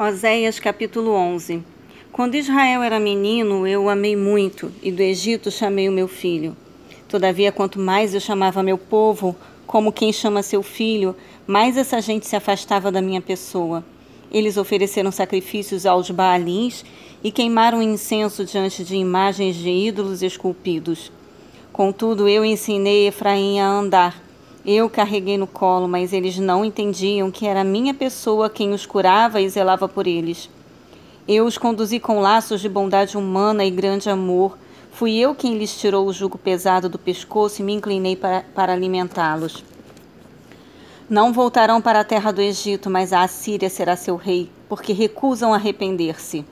Oséias capítulo 11 Quando Israel era menino, eu o amei muito, e do Egito chamei o meu filho. Todavia, quanto mais eu chamava meu povo, como quem chama seu filho, mais essa gente se afastava da minha pessoa. Eles ofereceram sacrifícios aos Baalins e queimaram incenso diante de imagens de ídolos esculpidos. Contudo, eu ensinei Efraim a andar eu carreguei no colo, mas eles não entendiam que era minha pessoa quem os curava e zelava por eles. Eu os conduzi com laços de bondade humana e grande amor. Fui eu quem lhes tirou o jugo pesado do pescoço e me inclinei para, para alimentá-los. Não voltarão para a terra do Egito, mas a Assíria será seu rei, porque recusam arrepender-se.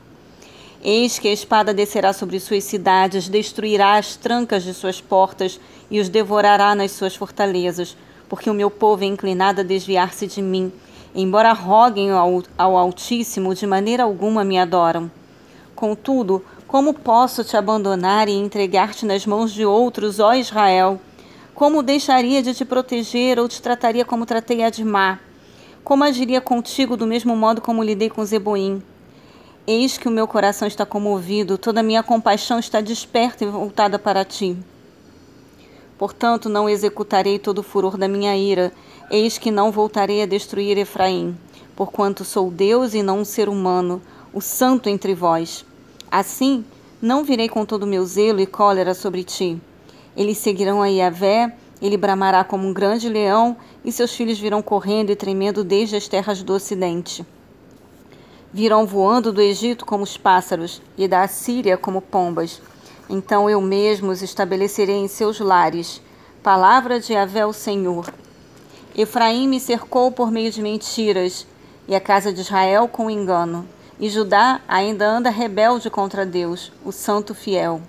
Eis que a espada descerá sobre suas cidades, destruirá as trancas de suas portas e os devorará nas suas fortalezas porque o meu povo é inclinado a desviar-se de mim. Embora roguem ao, Altíssimo, de maneira alguma me adoram. Contudo, como posso te abandonar e entregar-te nas mãos de outros, ó Israel? Como deixaria de te proteger ou te trataria como tratei Admar? Como agiria contigo do mesmo modo como lidei com Zeboim? Eis que o meu coração está comovido, toda a minha compaixão está desperta e voltada para ti. Portanto, não executarei todo o furor da minha ira, eis que não voltarei a destruir Efraim, porquanto sou Deus e não um ser humano, o santo entre vós. Assim, não virei com todo o meu zelo e cólera sobre ti. Eles seguirão a Iavé, ele bramará como um grande leão, e seus filhos virão correndo e tremendo desde as terras do ocidente. Virão voando do Egito como os pássaros, e da Assíria como pombas. Então eu mesmo os estabelecerei em seus lares. Palavra de Avé o Senhor. Efraim me cercou por meio de mentiras, e a casa de Israel com engano. E Judá ainda anda rebelde contra Deus, o Santo Fiel.